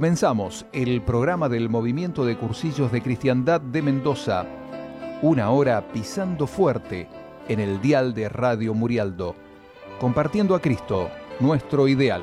Comenzamos el programa del Movimiento de Cursillos de Cristiandad de Mendoza. Una hora pisando fuerte en el dial de Radio Murialdo, compartiendo a Cristo, nuestro ideal.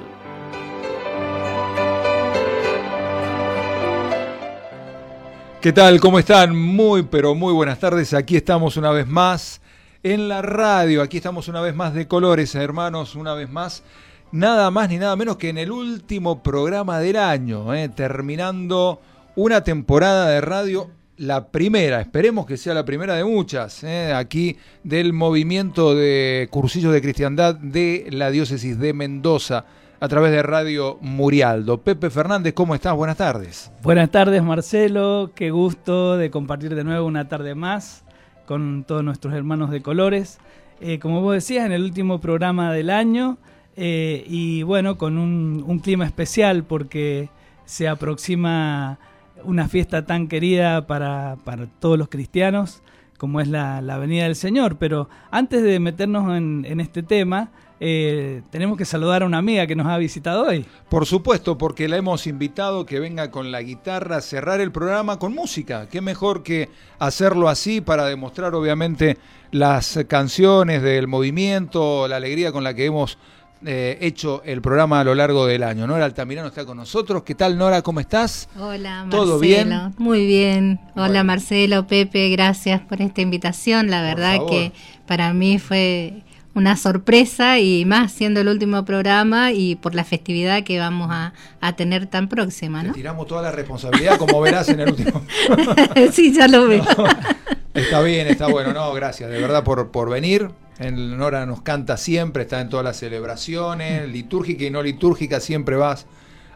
¿Qué tal? ¿Cómo están? Muy, pero muy buenas tardes. Aquí estamos una vez más en la radio. Aquí estamos una vez más de colores, hermanos, una vez más nada más ni nada menos que en el último programa del año, eh, terminando una temporada de radio, la primera, esperemos que sea la primera de muchas, eh, aquí del movimiento de cursillos de cristiandad de la diócesis de Mendoza a través de Radio Murialdo. Pepe Fernández, ¿cómo estás? Buenas tardes. Buenas tardes, Marcelo. Qué gusto de compartir de nuevo una tarde más con todos nuestros hermanos de colores. Eh, como vos decías, en el último programa del año, eh, y bueno, con un, clima especial porque se aproxima una fiesta tan querida para, todos los cristianos como es la, la, Venida del Señor. Pero antes de meternos en, este tema, eh, tenemos que saludar a una amiga que nos ha visitado hoy. Por supuesto, porque la hemos invitado que venga con la guitarra a cerrar el programa con música. Qué mejor que hacerlo así para demostrar obviamente las canciones del movimiento, la alegría con la que hemos eh, hecho el programa a lo largo del año. Nora Altamirano está con nosotros. ¿Qué tal, Nora? ¿Cómo estás? Hola, Marcelo. ¿Todo bien? Muy bien. Hola, Marcelo, Pepe, gracias por esta invitación. La verdad que para mí fue una sorpresa y más siendo el último programa y por la festividad que vamos a, tener tan próxima, ¿no? tiramos toda la responsabilidad, como verás en el último. sí, ya lo veo. está bien, está bueno. No, gracias, de verdad, por, por venir. En Nora nos canta siempre, está en todas las celebraciones, litúrgica y no litúrgica, siempre vas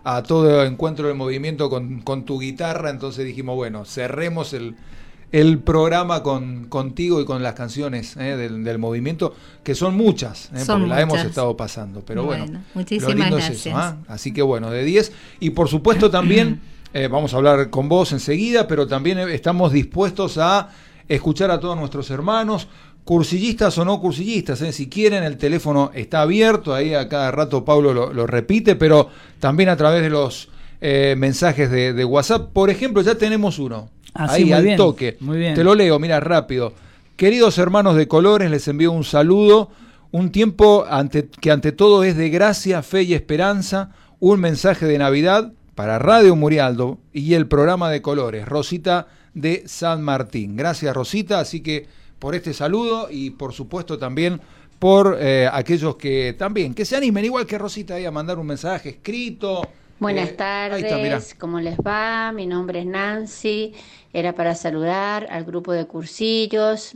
a todo encuentro de movimiento con, tu guitarra, entonces dijimos, bueno, cerremos el, programa con, contigo y con las canciones eh, del, movimiento, que son muchas, eh, porque las hemos estado pasando, pero bueno, muchísimas gracias. ¿ah? Así que bueno, de 10, y por supuesto también, eh, vamos a hablar con vos enseguida, pero también estamos dispuestos a escuchar a todos nuestros hermanos, cursillistas o no cursillistas, ¿eh? si quieren el teléfono está abierto, ahí a cada rato Pablo lo, repite, pero también a través de los eh, mensajes de, WhatsApp. Por ejemplo, ya tenemos uno, ah, ahí al toque. Muy bien. Te lo leo, mira, rápido. Queridos hermanos de colores, les envío un saludo, un tiempo ante, que ante todo es de gracia, fe y esperanza, un mensaje de Navidad para Radio Murialdo y el programa de colores, Rosita de San Martín. Gracias Rosita, así que por este saludo y por supuesto también por eh, aquellos que también, que se animen, igual que Rosita, ahí a mandar un mensaje escrito. Buenas eh, tardes, ¿cómo les va? Mi nombre es Nancy, era para saludar al grupo de cursillos,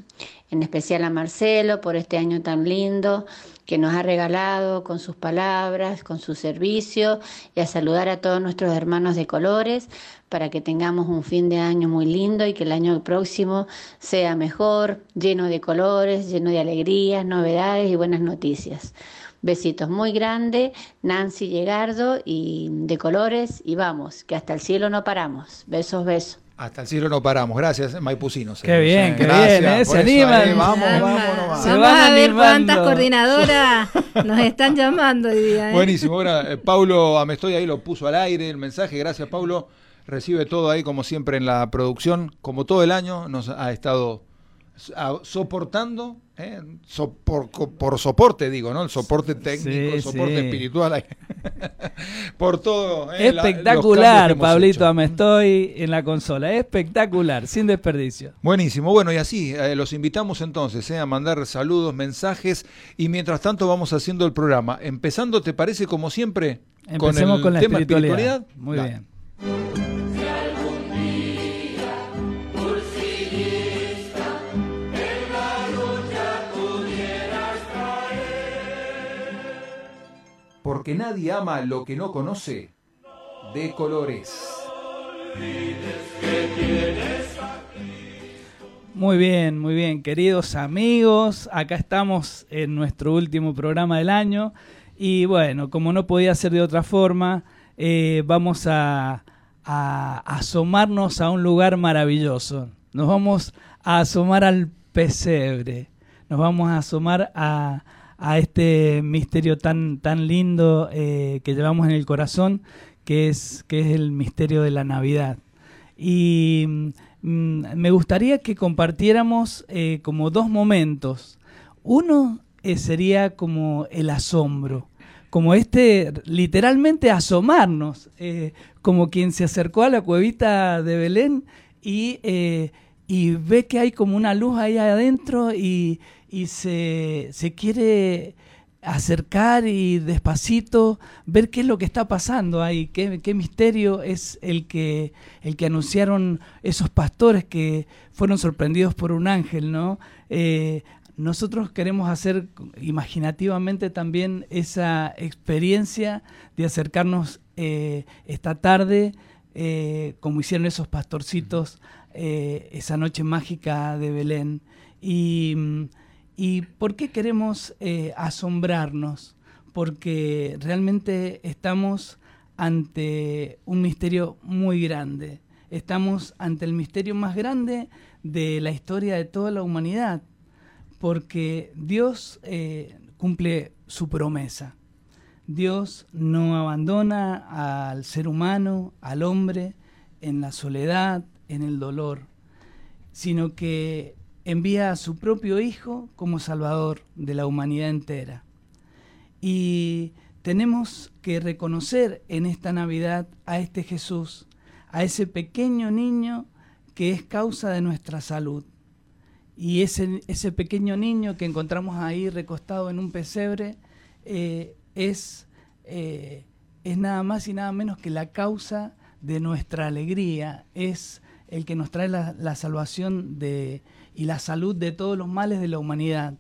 en especial a Marcelo por este año tan lindo que nos ha regalado con sus palabras, con su servicio y a saludar a todos nuestros hermanos de colores para que tengamos un fin de año muy lindo y que el año próximo sea mejor, lleno de colores, lleno de alegrías, novedades y buenas noticias. Besitos muy grandes, Nancy Llegardo y de colores y vamos, que hasta el cielo no paramos. Besos, besos. Hasta el cielo no paramos. Gracias, Maipucinos. Qué bien, qué bien, ¿eh? se animan. vamos, vamos, vamos. Vamos a ver cuántas coordinadoras nos están llamando hoy día. ¿eh? Buenísimo. Ahora, eh, Paulo Amestoy ahí lo puso al aire el mensaje. Gracias, Paulo recibe todo ahí como siempre en la producción, como todo el año nos ha estado soportando, ¿eh? por, soporte digo, ¿no? El soporte técnico, el soporte espiritual, por todo. ¿eh? Espectacular, Pablito Amestoy en la consola, espectacular, sin desperdicio. Buenísimo, bueno, y así, eh, los invitamos entonces a mandar saludos, mensajes, y mientras tanto vamos haciendo el programa. Empezando, ¿te parece como siempre? Empecemos con, el tema espiritualidad. Muy bien. Porque nadie ama lo que no conoce, de colores. Muy bien, muy bien, queridos amigos, acá estamos en nuestro último programa del año y bueno, como no podía ser de otra forma, eh, vamos a, a asomarnos a un lugar maravilloso. Nos vamos a asomar al pesebre, nos vamos a asomar a, a este misterio tan, tan lindo que llevamos en el corazón, que es, que es el misterio de la Navidad. Y mm, me gustaría que compartiéramos como dos momentos. Uno sería como el asombro como este, literalmente asomarnos, eh, como quien se acercó a la cuevita de Belén y, eh, y ve que hay como una luz ahí adentro y, y se, se, quiere acercar y despacito ver qué es lo que está pasando ahí, qué, qué misterio es el que, el que anunciaron esos pastores que fueron sorprendidos por un ángel, ¿no? Eh, nosotros queremos hacer imaginativamente también esa experiencia de acercarnos eh, esta tarde, eh, como hicieron esos pastorcitos esa noche mágica de Belén. Y, ¿Y por qué queremos asombrarnos? Porque realmente estamos ante un misterio muy grande. Estamos ante el misterio más grande de la historia de toda la humanidad porque Dios eh, cumple su promesa. Dios no abandona al ser humano, al hombre, en la soledad, en el dolor, sino que envía a su propio Hijo como Salvador de la humanidad entera. Y tenemos que reconocer en esta Navidad a este Jesús, a ese pequeño niño que es causa de nuestra salud y ese, ese pequeño niño que encontramos ahí recostado en un pesebre eh, es, eh, es nada más y nada menos que la causa de nuestra alegría, es el que nos trae la, salvación de, y la salud de todos los males de la humanidad.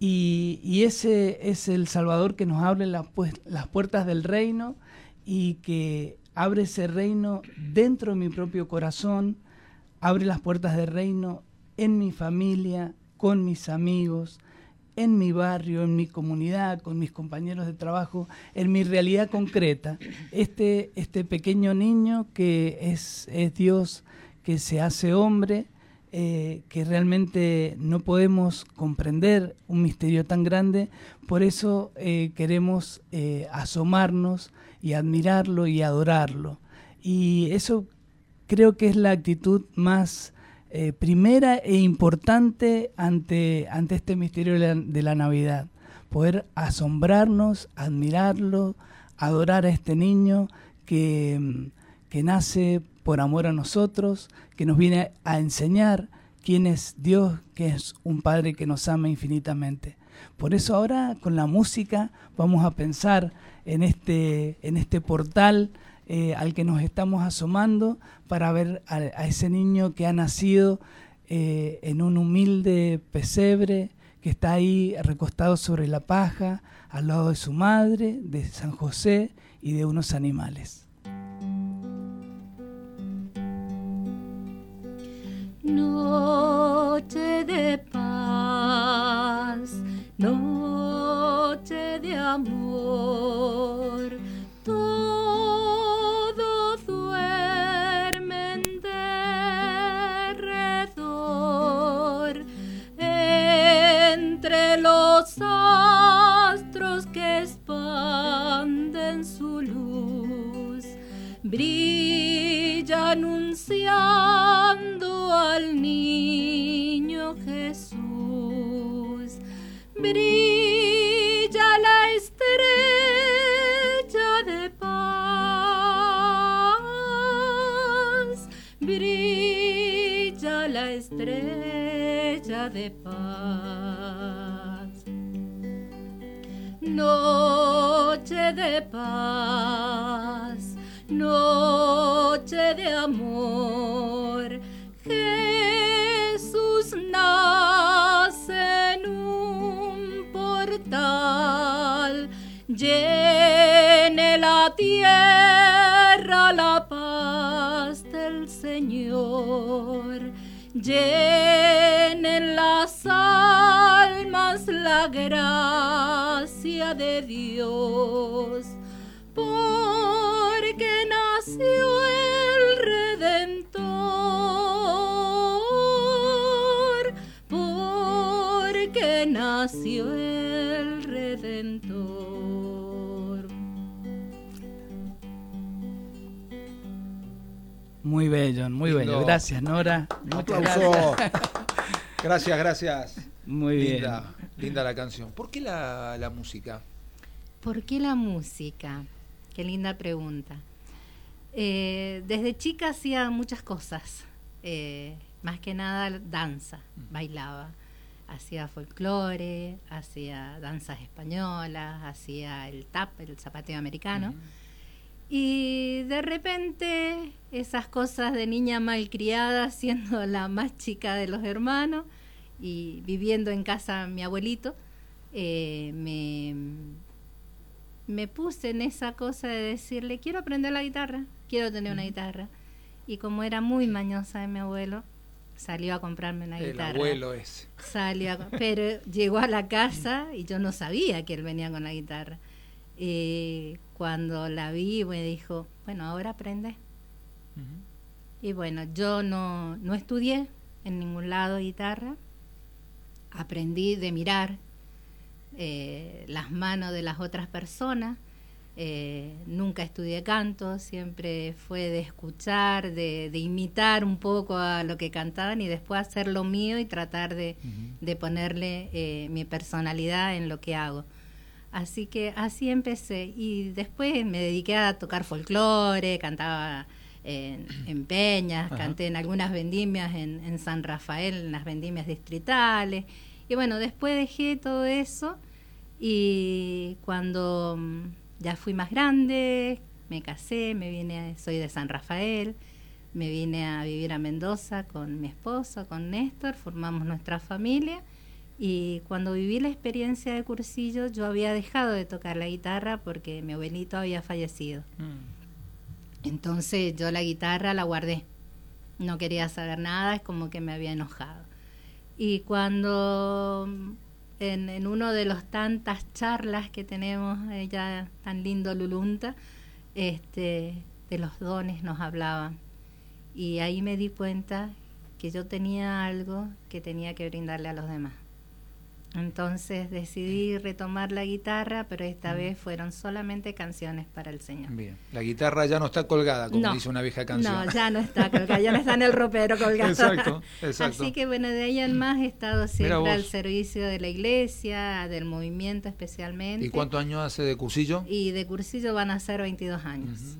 Y, y ese es el Salvador que nos abre las puertas del reino y que abre ese reino dentro de mi propio corazón, abre las puertas del reino en mi familia, con mis amigos, en mi barrio, en mi comunidad, con mis compañeros de trabajo, en mi realidad concreta. Este, este pequeño niño que es, es Dios, que se hace hombre, eh, que realmente no podemos comprender un misterio tan grande, por eso eh, queremos eh, asomarnos y admirarlo y adorarlo. Y eso creo que es la actitud más primera e importante ante, ante este misterio de la, Navidad. Poder asombrarnos, admirarlo, adorar a este niño que, que nace por amor a nosotros, que nos viene a enseñar quién es Dios, que es un Padre que nos ama infinitamente. Por eso ahora con la música vamos a pensar en este, en este portal eh, al que nos estamos asomando para ver a, ese niño que ha nacido eh, en un humilde pesebre, que está ahí recostado sobre la paja, al lado de su madre, de San José y de unos animales. Noche de llenen las almas la gracia de Dios, porque nació Muy bello, muy bello. Gracias, Nora. Muchas gracias. gracias, gracias. Muy bien. Linda la canción. ¿Por qué la, la música? ¿Por qué la música? Qué linda pregunta. Eh, desde chica hacía muchas cosas, eh, más que nada danza, bailaba, hacía folclore, hacía danzas españolas, hacía el tap, el zapateo americano. Y de repente esas cosas de niña malcriada, siendo la más chica de los hermanos y viviendo en casa mi abuelito, eh, me, me puse en esa cosa de decirle, quiero aprender la guitarra, quiero tener una guitarra. Y como era muy mañosa de mi abuelo, salió a comprarme una guitarra. El abuelo es. Salió pero llegó a la casa y yo no sabía que él venía con la guitarra. Y cuando la vi me dijo, bueno, ahora aprende. Y bueno, yo no, no estudié en ningún lado guitarra, aprendí de mirar eh, las manos de las otras personas eh, nunca estudié canto, siempre fue de escuchar, de, imitar un poco a lo que cantaban y después hacer lo mío y tratar de, ponerle eh, mi personalidad en lo que hago. Así que así empecé y después me dediqué a tocar folclore, cantaba en, peñas, canté en algunas vendimias en, en San Rafael, en las vendimias distritales. Y bueno, después dejé todo eso y cuando ya fui más grande, me casé, me vine, soy de San Rafael, me vine a vivir a Mendoza con mi esposo, con Néstor, formamos nuestra familia y cuando viví la experiencia de cursillo yo había dejado de tocar la guitarra porque mi abuelito había fallecido. Mm. Entonces yo la guitarra la guardé, no quería saber nada, es como que me había enojado. Y cuando en, uno de los tantas charlas que tenemos, ella tan lindo Lulunta, este, de los dones nos hablaban. Y ahí me di cuenta que yo tenía algo que tenía que brindarle a los demás. Entonces decidí retomar la guitarra, pero esta vez fueron solamente canciones para el Señor. Bien, la guitarra ya no está colgada, como dice una vieja canción. No, ya no está colgada, ya no está en el ropero colgada. exacto, exacto. Así que bueno, de ahí en más he estado siempre al servicio de la iglesia, del movimiento especialmente. ¿Y cuántos años hace de cursillo? Y de cursillo van a ser 22 años.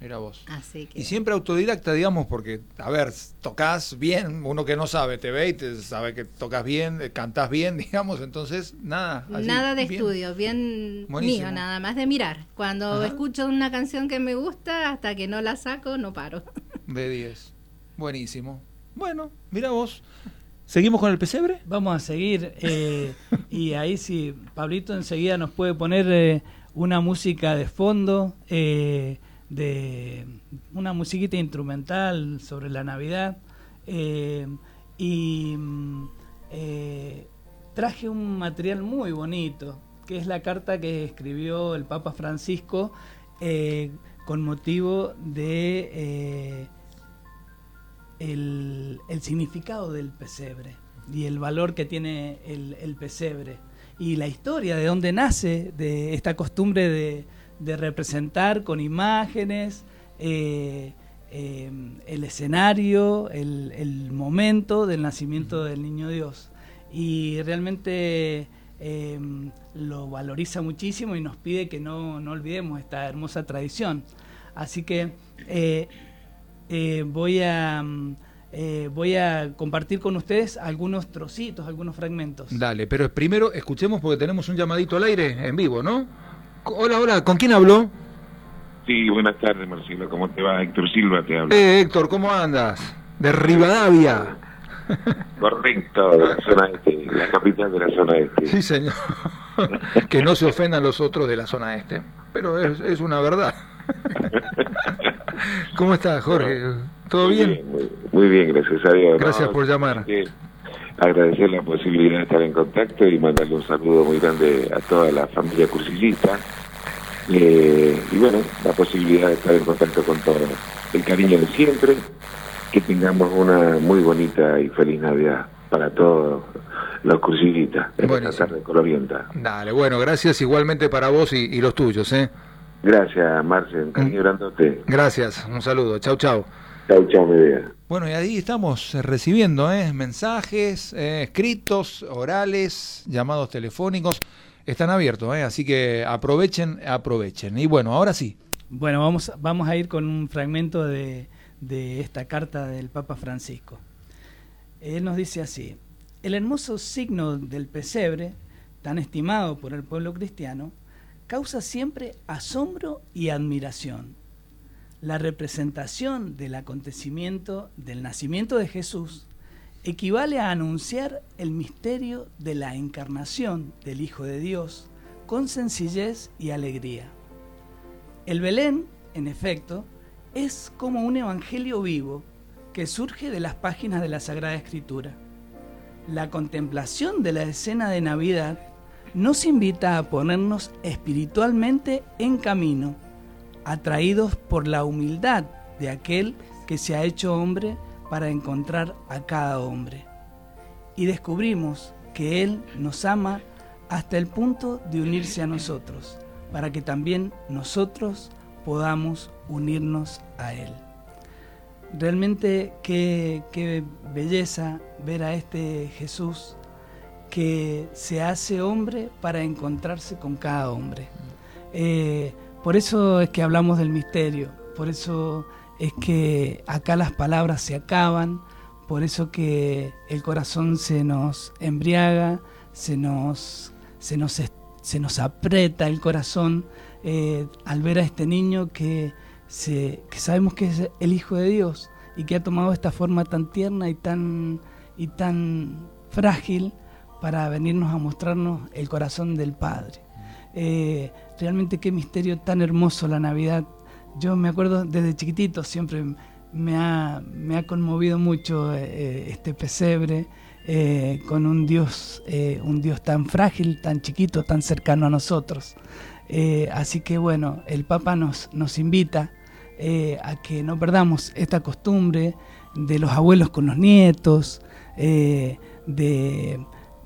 Era vos. Así que... Y siempre autodidacta, digamos, porque, a ver, tocas bien, uno que no sabe te ve y te sabe que tocas bien, eh, cantás bien, digamos, entonces nada. nada de estudio, bien mío, nada más de mirar. Cuando escucho una canción que me gusta, hasta que no la saco, no paro. De 10. Buenísimo. Bueno, mira vos. ¿Seguimos con el pesebre? Vamos a seguir. Eh, y ahí sí, Pablito enseguida nos puede poner eh, una música de fondo. Eh, de una musiquita instrumental sobre la Navidad eh, y eh, traje un material muy bonito que es la carta que escribió el Papa Francisco eh, con motivo de el, significado del pesebre y el valor que tiene el, el pesebre y la historia de dónde nace de esta costumbre de de representar con imágenes eh, eh, el escenario, el, momento del nacimiento del niño Dios. Y realmente eh, lo valoriza muchísimo y nos pide que no, olvidemos esta hermosa tradición. Así que voy a... voy a compartir con ustedes algunos trocitos, algunos fragmentos. Dale, pero primero escuchemos porque tenemos un llamadito al aire en vivo, ¿no? Hola, hola, ¿con quién habló? Sí, buenas tardes, Marcelo. ¿Cómo te va? Héctor Silva te habla. Eh, Héctor, ¿cómo andas? De Rivadavia. Correcto, de la zona este, la capital de la zona este. Sí, señor. que no se ofendan los otros de la zona este, pero es, es una verdad. ¿Cómo estás, Jorge? ¿Todo bien? muy, bien, gracias a Dios. Gracias por llamar agradecer la posibilidad de estar en contacto y mandarle un saludo muy grande a toda la familia cursillista. Eh, y bueno, la posibilidad de estar en contacto con todos. El cariño de siempre, que tengamos una muy bonita y feliz Navidad para todos los cursillistas en esta tarde colorienta. Dale, bueno, gracias igualmente para vos y, los tuyos, ¿eh? Gracias, Marce, un cariño grandote. Gracias, un saludo. Chau, chau. Chau, chau, mi vida. Bueno, y ahí estamos eh, recibiendo ¿eh? mensajes, eh, escritos, orales, llamados telefónicos. Están abiertos, ¿eh? así que aprovechen, aprovechen. Y bueno, ahora sí. Bueno, vamos, vamos a ir con un fragmento de, de esta carta del Papa Francisco. Él nos dice así, el hermoso signo del pesebre, tan estimado por el pueblo cristiano, causa siempre asombro y admiración la representación del acontecimiento del nacimiento de Jesús equivale a anunciar el misterio de la encarnación del Hijo de Dios con sencillez y alegría. El Belén, en efecto, es como un evangelio vivo que surge de las páginas de la Sagrada Escritura. La contemplación de la escena de Navidad nos invita a ponernos espiritualmente en camino atraídos por la humildad de aquel que se ha hecho hombre para encontrar a cada hombre. Y descubrimos que Él nos ama hasta el punto de unirse a nosotros, para que también nosotros podamos unirnos a Él. Realmente qué, belleza ver a este Jesús que se hace hombre para encontrarse con cada hombre. Eh, por eso es que hablamos del misterio, por eso es que acá las palabras se acaban, por eso que el corazón se nos embriaga, se nos, se nos, se nos aprieta el corazón eh, al ver a este niño que, se, que sabemos que es el Hijo de Dios y que ha tomado esta forma tan tierna y tan, y tan frágil para venirnos a mostrarnos el corazón del Padre. Eh, realmente qué misterio tan hermoso la Navidad. Yo me acuerdo desde chiquitito, siempre me ha, me ha conmovido mucho eh, eh, este pesebre con un Dios, un Dios tan frágil, tan chiquito, tan cercano a nosotros. así que bueno, el Papa nos, nos invita a que no perdamos esta costumbre de los abuelos con los nietos, de,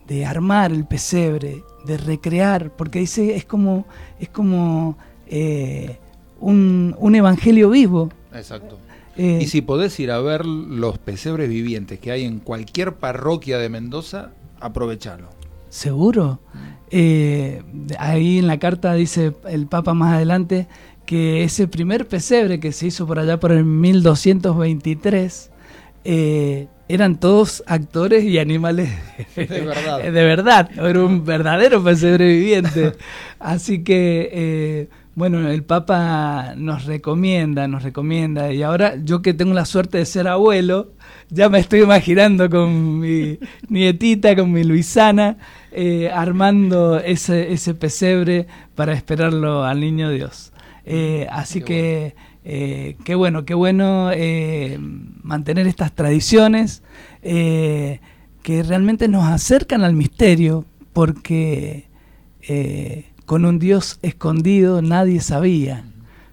de armar el pesebre, de recrear, porque dice es como, es como eh, un, un, evangelio vivo. Exacto. Eh, y si podés ir a ver los pesebres vivientes que hay en cualquier parroquia de Mendoza, aprovechalo. Seguro. Eh, ahí en la carta dice el Papa más adelante que ese primer pesebre que se hizo por allá por el 1223 eh, eran todos actores y animales de verdad. de verdad, era un verdadero pesebre viviente. Así que, eh, bueno, el Papa nos recomienda, nos recomienda. Y ahora yo que tengo la suerte de ser abuelo, ya me estoy imaginando con mi nietita, con mi Luisana, eh, armando ese, ese pesebre para esperarlo al niño Dios. Eh, así que... Eh, qué bueno, qué bueno eh, mantener estas tradiciones eh, que realmente nos acercan al misterio, porque con un Dios escondido nadie sabía,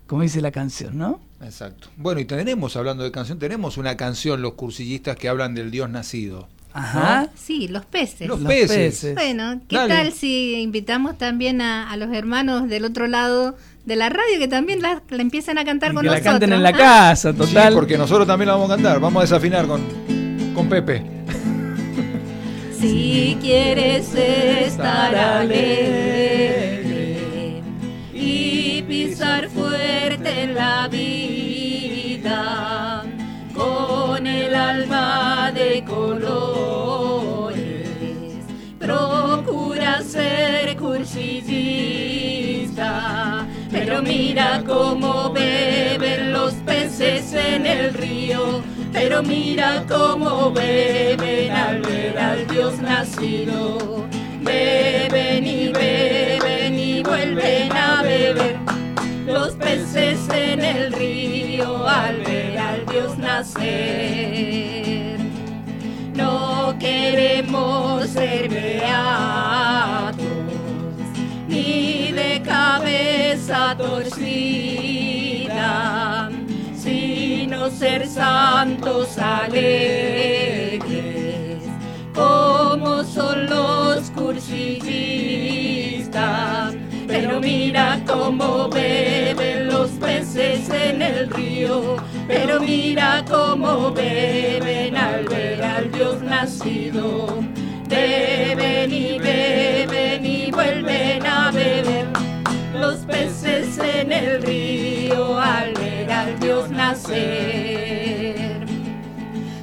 como dice la canción, ¿no? Exacto. Bueno, y tenemos, hablando de canción, tenemos una canción, los cursillistas, que hablan del Dios nacido. Ajá. Sí, los peces. Los, peces. Bueno, ¿qué tal si invitamos también a, a, los hermanos del otro lado de la radio que también la, empiezan a cantar con que nosotros. la canten en la casa, total. Sí, porque nosotros también la vamos a cantar. Vamos a desafinar con, con Pepe. Si quieres estar alegre y pisar fuerte en la vida con el alma de colores, procura ser mira cómo beben los peces en el río, pero mira cómo beben al ver al Dios nacido. Beben y beben y vuelven a beber los peces en el río al ver al Dios nacer. No queremos ser beatos cabeza torcida, sino ser santos alegres, como son los cursillistas. Pero mira cómo beben los peces en el río, pero mira cómo beben al ver al Dios nacido. Beben y beben y vuelven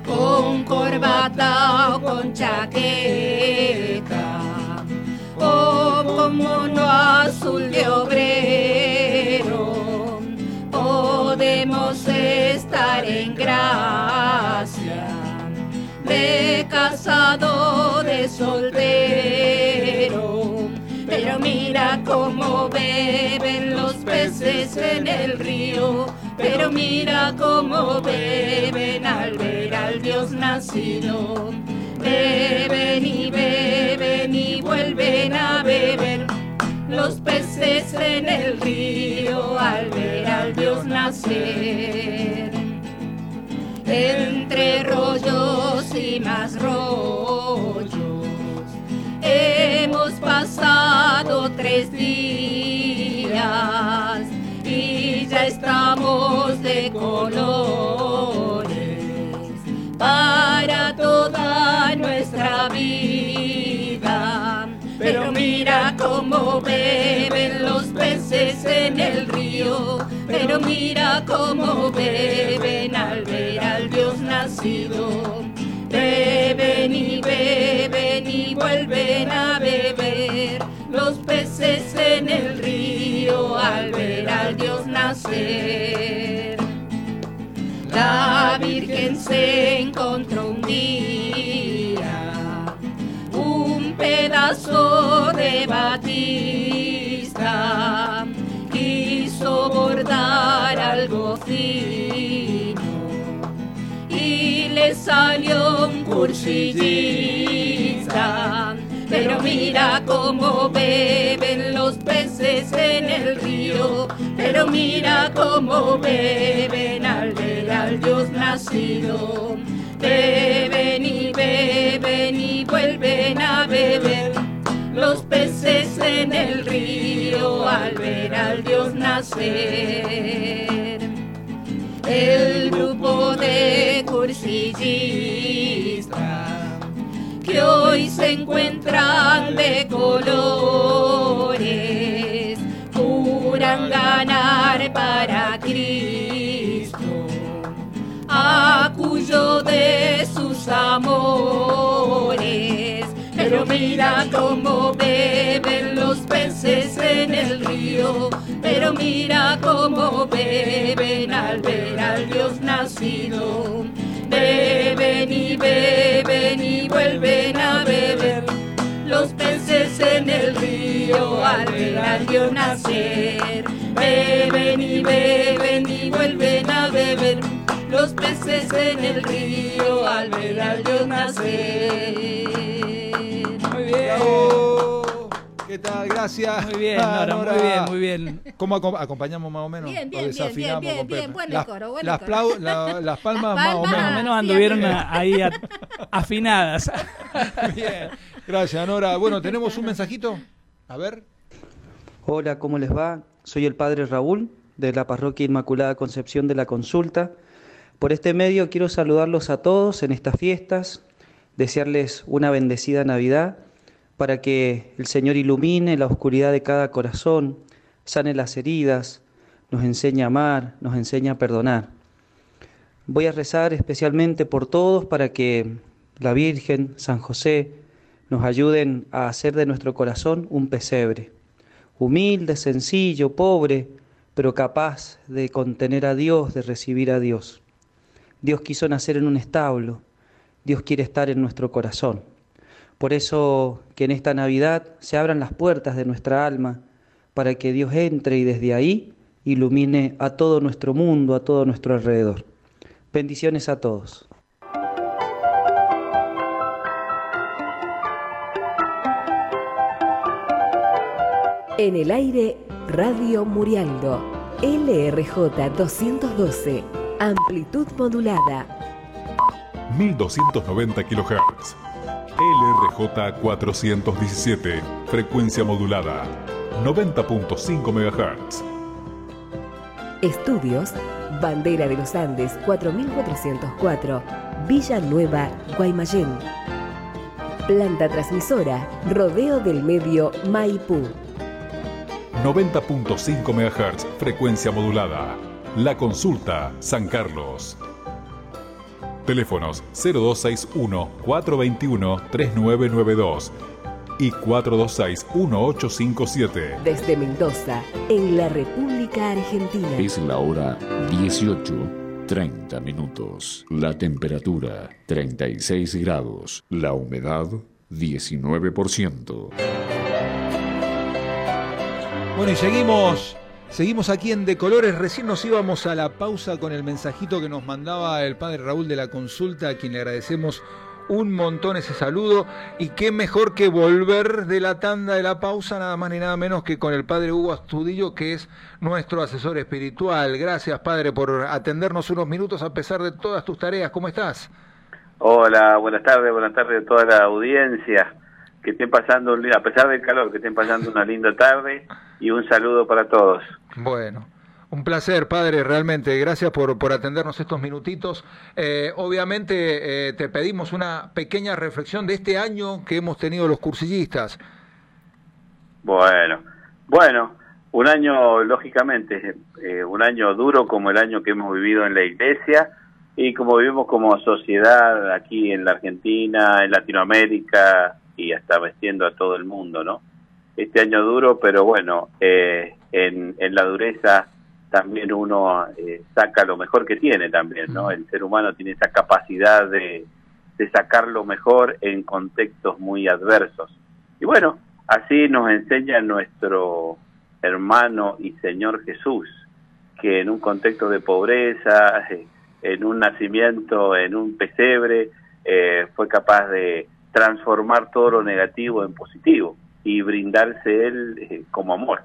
Con corbata o con chaqueta o con mono azul de obrero, podemos estar en gracia de casado de soltero. Pero mira cómo beben los peces en el río, pero mira cómo beben al ver al Dios nacido. Beben y beben y vuelven a beber los peces en el río al ver al Dios nacer. Entre rollos y más rollos hemos pasado tres días estamos de colores para toda nuestra vida. Pero mira cómo beben los peces en el río, pero mira cómo beben al ver al Dios nacido. Beben y beben y vuelven a beber los peces en el río al ver al Dios nacer. La Virgen se encontró un día un pedazo de batista, quiso bordar algo fino y le salió un cursillista. Pero mira cómo beben los peces en el río, pero mira cómo beben al ver al Dios nacido. Beben y beben y vuelven a beber los peces en el río al ver al Dios nacer. El grupo de cursillistas hoy se encuentran de colores, juran ganar para Cristo, a de sus amores. Pero mira cómo beben los peces en el río, pero mira cómo beben al ver al Dios nacido beben y beben y vuelven a beber los peces en el río al ver al Dios nacer. Beben y beben y vuelven a beber los peces en el río al ver al Dios nacer. Muy bien. ¿Qué tal? Gracias. Muy bien, Nora, Nora. muy bien, muy bien. ¿Cómo acompañamos más o menos? Bien, bien, bien, bien, bien, bien, buen las, coro, buen las, coro. la, las, palmas más, más o menos. Más o menos anduvieron ahí a, afinadas. bien, gracias, Nora. Bueno, ¿tenemos un mensajito? A ver. Hola, ¿cómo les va? Soy el padre Raúl de la Parroquia Inmaculada Concepción de la Consulta. Por este medio quiero saludarlos a todos en estas fiestas, desearles una bendecida Navidad para que el Señor ilumine la oscuridad de cada corazón, sane las heridas, nos enseñe a amar, nos enseñe a perdonar. Voy a rezar especialmente por todos para que la Virgen, San José, nos ayuden a hacer de nuestro corazón un pesebre, humilde, sencillo, pobre, pero capaz de contener a Dios, de recibir a Dios. Dios quiso nacer en un establo, Dios quiere estar en nuestro corazón. Por eso que en esta Navidad se abran las puertas de nuestra alma para que Dios entre y desde ahí ilumine a todo nuestro mundo, a todo nuestro alrededor. Bendiciones a todos. En el aire, Radio Murialdo, LRJ 212, amplitud modulada. 1290 kHz. LRJ 417, frecuencia modulada. 90.5 MHz. Estudios, Bandera de los Andes 4404, Villa Nueva, Guaymallén. Planta transmisora, Rodeo del Medio, Maipú. 90.5 MHz, frecuencia modulada. La Consulta, San Carlos. Teléfonos 0261 421 3992 y 426-1857. Desde Mendoza, en la República Argentina. Es la hora 18, 30 minutos. La temperatura 36 grados. La humedad 19%. Bueno, y seguimos. Seguimos aquí en De Colores. Recién nos íbamos a la pausa con el mensajito que nos mandaba el padre Raúl de la consulta, a quien le agradecemos un montón ese saludo y qué mejor que volver de la tanda de la pausa, nada más ni nada menos que con el padre Hugo Astudillo, que es nuestro asesor espiritual. Gracias, padre, por atendernos unos minutos a pesar de todas tus tareas. ¿Cómo estás? Hola, buenas tardes, buenas tardes a toda la audiencia. Que estén pasando, a pesar del calor, que estén pasando una linda tarde y un saludo para todos. Bueno. Un placer, padre, realmente. Gracias por, por atendernos estos minutitos. Eh, obviamente eh, te pedimos una pequeña reflexión de este año que hemos tenido los cursillistas. Bueno, bueno, un año, lógicamente, eh, un año duro como el año que hemos vivido en la iglesia y como vivimos como sociedad aquí en la Argentina, en Latinoamérica y hasta vestiendo a todo el mundo, ¿no? Este año duro, pero bueno, en, en la dureza también uno eh, saca lo mejor que tiene también, ¿no? El ser humano tiene esa capacidad de, de sacar lo mejor en contextos muy adversos. Y bueno, así nos enseña nuestro hermano y Señor Jesús, que en un contexto de pobreza, eh, en un nacimiento, en un pesebre, eh, fue capaz de transformar todo lo negativo en positivo y brindarse él como amor.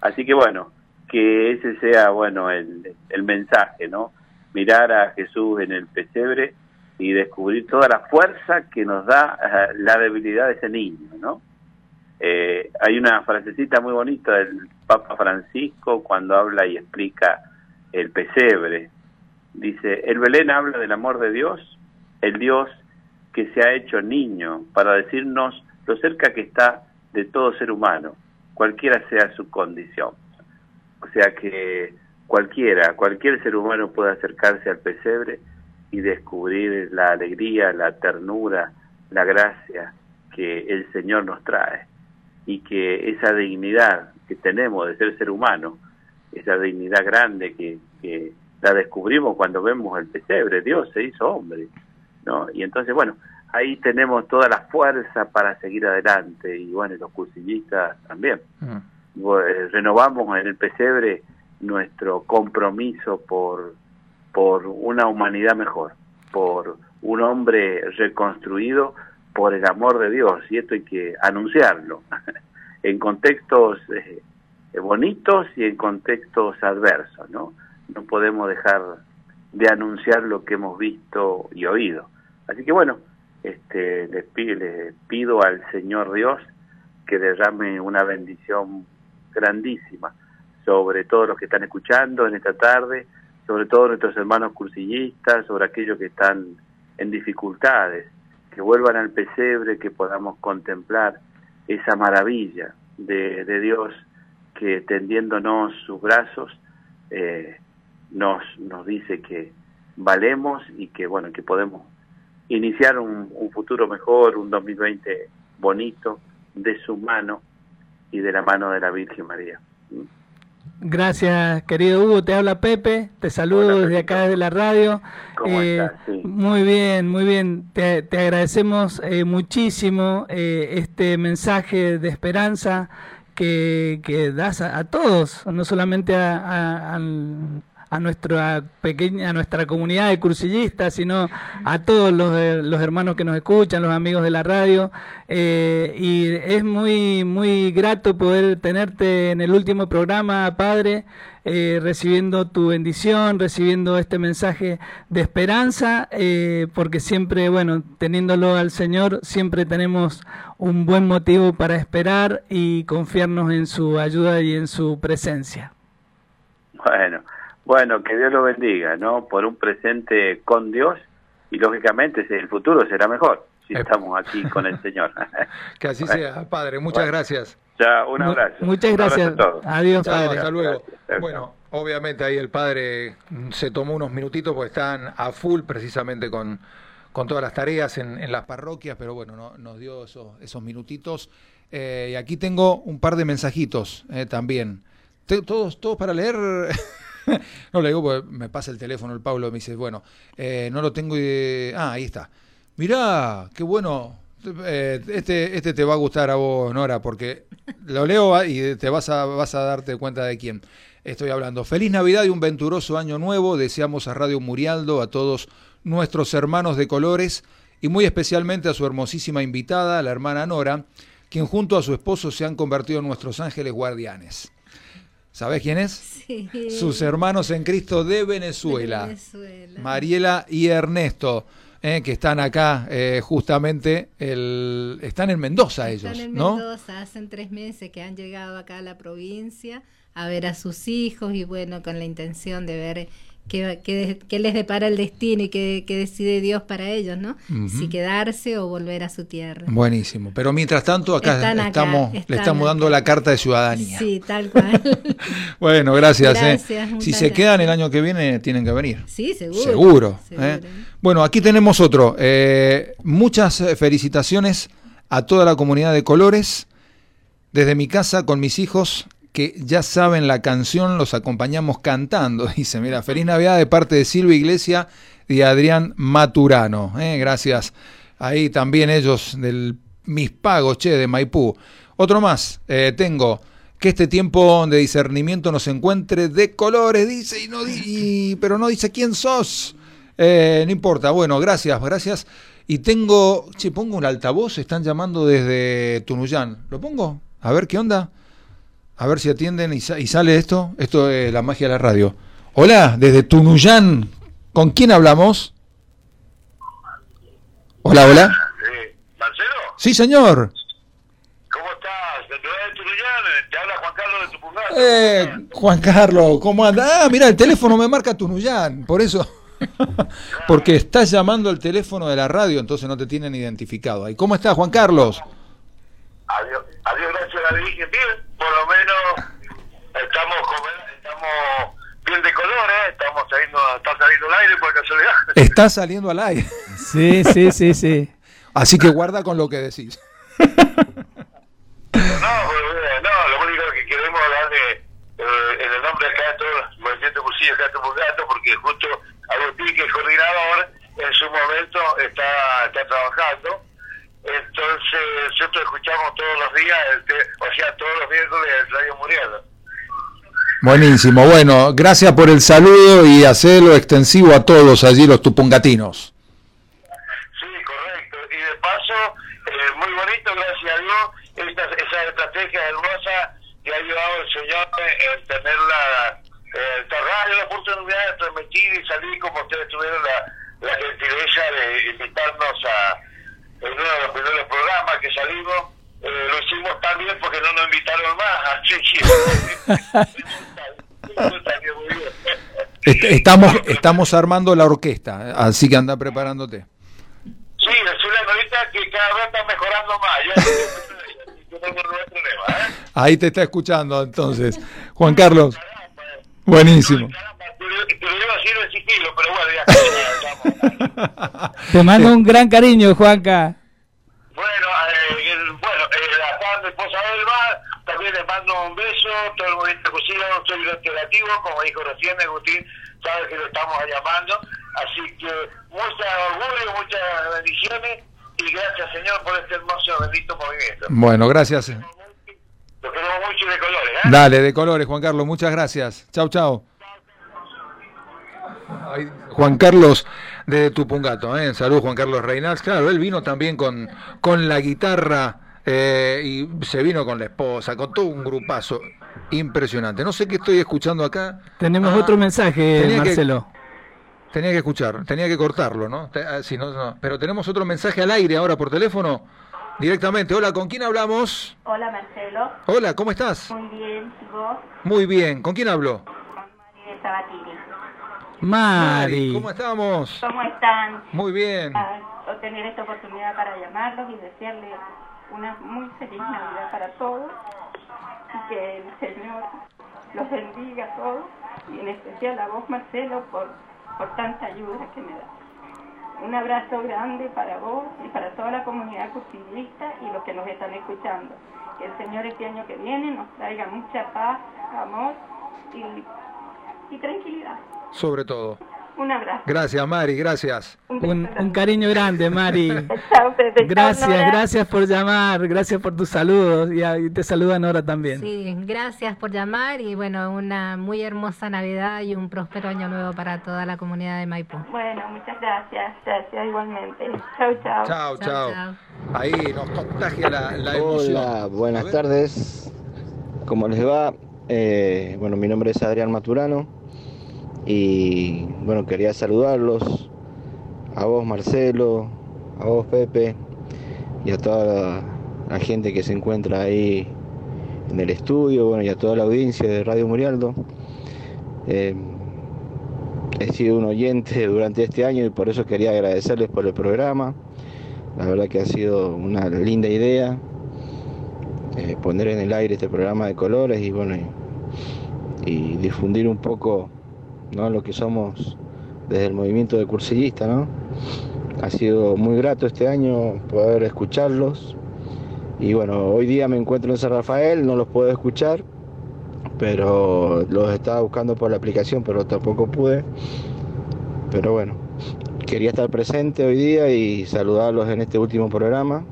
Así que bueno, que ese sea, bueno, el, el mensaje, ¿no? Mirar a Jesús en el pesebre y descubrir toda la fuerza que nos da eh, la debilidad de ese niño, ¿no? Eh, hay una frasecita muy bonita del Papa Francisco cuando habla y explica el pesebre. Dice, el Belén habla del amor de Dios, el Dios que se ha hecho niño para decirnos lo cerca que está de todo ser humano, cualquiera sea su condición. O sea que cualquiera, cualquier ser humano puede acercarse al pesebre y descubrir la alegría, la ternura, la gracia que el Señor nos trae y que esa dignidad que tenemos de ser ser humano, esa dignidad grande que, que la descubrimos cuando vemos el pesebre, Dios se hizo hombre, ¿no? Y entonces, bueno, ahí tenemos toda la fuerza para seguir adelante y bueno, los cursillistas también. Eh, renovamos en el pesebre nuestro compromiso por, por una humanidad mejor, por un hombre reconstruido por el amor de Dios, y esto hay que anunciarlo en contextos eh, bonitos y en contextos adversos, ¿no? No podemos dejar de anunciar lo que hemos visto y oído. Así que bueno, este, les, pido, pido al Señor Dios que derrame una bendición grandísima sobre todos los que están escuchando en esta tarde, sobre todos nuestros hermanos cursillistas, sobre aquellos que están en dificultades, que vuelvan al pesebre, que podamos contemplar esa maravilla de, Dios que tendiéndonos sus brazos eh, nos, nos dice que valemos y que bueno que podemos iniciar un, un futuro mejor, un 2020 bonito de su mano y de la mano de la Virgen María. Gracias, querido Hugo. Te habla Pepe. Te saludo desde acá, desde la radio. Eh, muy bien, muy bien. Te, agradecemos eh, muchísimo eh, este mensaje de esperanza que, das a, todos, no solamente a, a nuestra pequeña, a nuestra comunidad de cursillistas, sino a todos los, los hermanos que nos escuchan, los amigos de la radio. Eh, y es muy, muy grato poder tenerte en el último programa, Padre, eh, recibiendo tu bendición, recibiendo este mensaje de esperanza, eh, porque siempre, bueno, teniéndolo al Señor, siempre tenemos un buen motivo para esperar y confiarnos en su ayuda y en su presencia. Bueno, bueno, que Dios lo bendiga, ¿no? Por un presente con Dios y lógicamente el futuro será mejor si estamos aquí con el Señor. que así sea, Padre. Muchas gracias. Ya, un abrazo. Muchas gracias. Adiós, Padre. hasta luego. Bueno, obviamente ahí el Padre se tomó unos minutitos porque están a full precisamente con, con todas las tareas en, las parroquias, pero bueno, no, nos dio esos, esos minutitos. Eh, y aquí tengo un par de mensajitos eh, también. ¿Todos, todos para leer? no le digo porque me pasa el teléfono el Pablo, me dice, bueno, eh, no lo tengo y... Ah, ahí está. Mirá, qué bueno. Eh, este, este te va a gustar a vos, Nora, porque lo leo y te vas a, vas a darte cuenta de quién estoy hablando. Feliz Navidad y un venturoso año nuevo. Deseamos a Radio Murialdo, a todos nuestros hermanos de colores y muy especialmente a su hermosísima invitada, la hermana Nora, quien junto a su esposo se han convertido en nuestros ángeles guardianes. ¿Sabes quién es? Sí. Sus hermanos en Cristo de Venezuela. Mariela y Ernesto, eh, que están acá eh, justamente, el, están en Mendoza ellos. Están en ¿no? Mendoza, hacen tres meses que han llegado acá a la provincia a ver a sus hijos y bueno, con la intención de ver qué, les depara el destino y qué, decide Dios para ellos, ¿no? Si quedarse o volver a su tierra. Buenísimo. Pero mientras tanto, acá, estamos, le estamos dando la carta de ciudadanía. Sí, tal cual. bueno, gracias. ¿eh? Si se quedan el año que viene, tienen que venir. Sí, seguro. Seguro. ¿eh? Bueno, aquí tenemos otro. Eh, muchas felicitaciones a toda la comunidad de colores. Desde mi casa con mis hijos que ya saben la canción, los acompañamos cantando. Dice, mira, feliz Navidad de parte de Silvia Iglesia y Adrián Maturano. ¿eh? Gracias. Ahí también ellos del Mis Pagos, che, de Maipú. Otro más, eh, tengo que este tiempo de discernimiento nos encuentre de colores, dice, y no pero no dice quién sos. Eh, no importa, bueno, gracias, gracias. Y tengo, che, pongo un altavoz, están llamando desde Tunuyán. ¿Lo pongo? A ver qué onda. A ver si atienden y, sale esto. Esto es la magia de la radio. Hola, desde Tunuyán. ¿Con quién hablamos? Hola, hola. Sí. ¿Marcelo? Sí, señor. ¿Cómo estás? De Tunuyán, te habla Juan Carlos de Tupungato. Eh, Juan Carlos, ¿cómo andas? Ah, mira, el teléfono me marca Tunuyán, por eso. Porque estás llamando al teléfono de la radio, entonces no te tienen identificado. ¿Y cómo estás, Juan Carlos? Adiós, adiós gracias a la Virgen. Bien, por lo menos estamos estamos bien de colores, ¿eh? estamos saliendo, está saliendo al aire por casualidad. Está saliendo al aire. Sí, sí, sí, sí. Así que guarda con lo que decís. no, no, lo único que queremos darle eh, en el nombre acá de todos los movimientos cursillos acá de porque justo Agustín, que es coordinador, en su momento está, está trabajando entonces, nosotros escuchamos todos los días, o sea, todos los miércoles el Radio Muriel. Buenísimo, bueno, gracias por el saludo y hacerlo extensivo a todos allí los tupungatinos. Sí, correcto. Y de paso, eh, muy bonito, gracias a Dios, esta, esa estrategia hermosa que ha llevado el Señor en tener la, eh, radio, la oportunidad de transmitir y salir como ustedes tuvieron la, la gentileza de invitarnos a en uno de los primeros programas que salimos, eh, lo hicimos también porque no nos invitaron más. Así Estamos, estamos armando la orquesta, así que anda preparándote. Sí, es una ahorita que cada vez está mejorando más. ¿eh? Ahí te está escuchando entonces. Juan Carlos. Buenísimo. Te mando un gran cariño, Juanca. Bueno, eh, bueno, eh, mi esposa Elba, también les mando un beso, todo el movimiento cocina, soy creativo, como dijo recién Agustín, sabe que lo estamos llamando, así que mucha orgullo, muchas bendiciones y gracias Señor por este hermoso bendito movimiento. Bueno, gracias. Lo queremos mucho de colores, ¿eh? Dale, de colores, Juan Carlos, muchas gracias. Chau, chau. Juan Carlos de Tupungato, ¿eh? Salud Juan Carlos Reinals. Claro, él vino también con, con la guitarra eh, y se vino con la esposa, con todo un grupazo impresionante. No sé qué estoy escuchando acá. Tenemos ah, otro mensaje, Marcelo. tenía que escuchar, tenía que cortarlo, ¿no? Ah, no, no. Pero tenemos otro mensaje al aire ahora por teléfono. Directamente. Hola, ¿con quién hablamos? Hola, Marcelo. Hola, ¿cómo estás? Muy bien, ¿y vos? Muy bien. ¿Con quién hablo? Con Mari de Sabatini. Mari. ¿Cómo estamos? ¿Cómo están? Muy bien. A, tener esta oportunidad para llamarlos y desearles una muy feliz Navidad para todos y que el Señor los bendiga a todos y en especial a vos, Marcelo, por, por tanta ayuda que me das. Un abrazo grande para vos y para toda la comunidad cursillista y los que nos están escuchando. Que el Señor este año que viene nos traiga mucha paz, amor y, y tranquilidad. Sobre todo. Un abrazo. Gracias, Mari, gracias. Un, cariño grande, Mari. gracias, gracias por llamar, gracias por tus saludos y, te saludan ahora también. Sí, gracias por llamar y bueno, una muy hermosa Navidad y un próspero año nuevo para toda la comunidad de Maipú. Bueno, muchas gracias, gracias igualmente. Chao, chao. Chao, chao. Ahí nos contagia la, la emoción. Hola, buenas tardes. ¿Cómo les va? Eh, bueno, mi nombre es Adrián Maturano y bueno, quería saludarlos, a vos Marcelo, a vos Pepe y a toda la, gente que se encuentra ahí en el estudio, bueno, y a toda la audiencia de Radio Murialdo. Eh, he sido un oyente durante este año y por eso quería agradecerles por el programa. La verdad que ha sido una linda idea eh, poner en el aire este programa de colores y bueno y difundir un poco ¿no? lo que somos desde el movimiento de cursillista. ¿no? Ha sido muy grato este año poder escucharlos. Y bueno, hoy día me encuentro en San Rafael, no los puedo escuchar, pero los estaba buscando por la aplicación, pero tampoco pude. Pero bueno, quería estar presente hoy día y saludarlos en este último programa.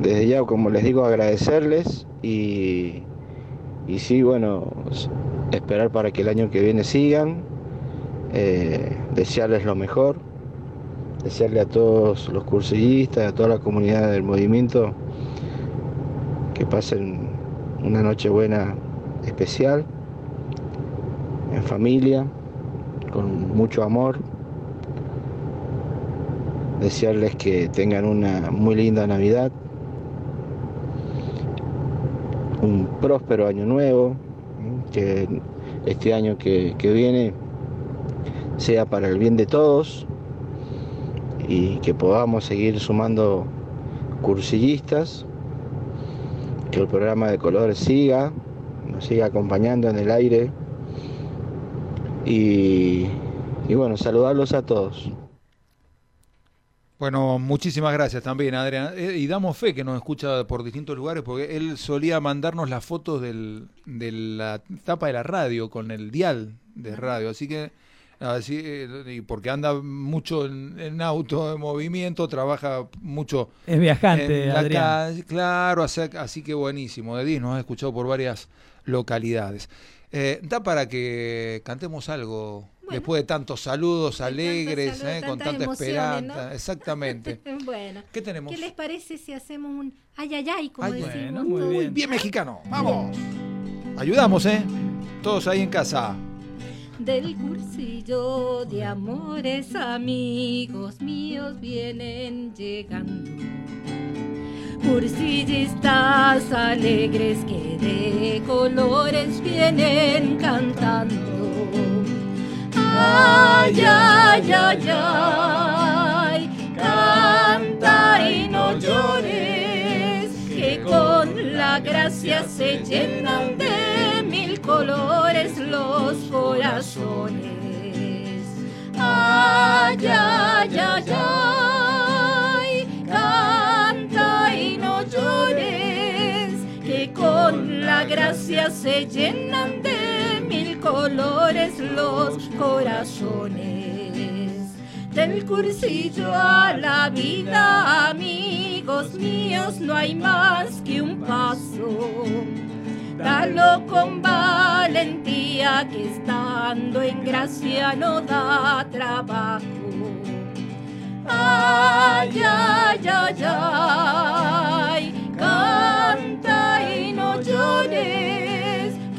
Desde ya, como les digo, agradecerles y, y sí, bueno, esperar para que el año que viene sigan, eh, desearles lo mejor, desearle a todos los cursillistas, a toda la comunidad del movimiento que pasen una noche buena especial, en familia, con mucho amor. Desearles que tengan una muy linda Navidad, un próspero año nuevo, que este año que, viene sea para el bien de todos y que podamos seguir sumando cursillistas, que el programa de colores siga, nos siga acompañando en el aire y, y bueno, saludarlos a todos. Bueno, muchísimas gracias también, Adrián. Eh, y damos fe que nos escucha por distintos lugares, porque él solía mandarnos las fotos del, de la tapa de la radio con el dial de radio. Así que, así, eh, porque anda mucho en, auto de movimiento, trabaja mucho. Es viajante, Adrián. claro, así, que buenísimo. De nos ha escuchado por varias localidades. Eh, da para que cantemos algo Después de tantos saludos alegres, eh, con tanta esperanza. Exactamente. bueno. ¿Qué tenemos? ¿Qué les parece si hacemos un ay, ay, ay, como decimos? muy bien. mexicano. Vamos. Ayudamos, ¿eh? Todos ahí en casa. Del cursillo de amores, amigos míos vienen llegando. Cursillistas alegres que de colores vienen cantando Ay, ay, ay, ay, canta y no llores, que con la gracia se llenan de mil colores los corazones. Ay, ay, ay, ay, canta y no llores, que con la gracia se llenan de colores los corazones. Del cursillo a la vida, amigos míos, no hay más que un paso. dalo con valentía que estando en gracia no da trabajo. Ay, ay, ay, ay, canta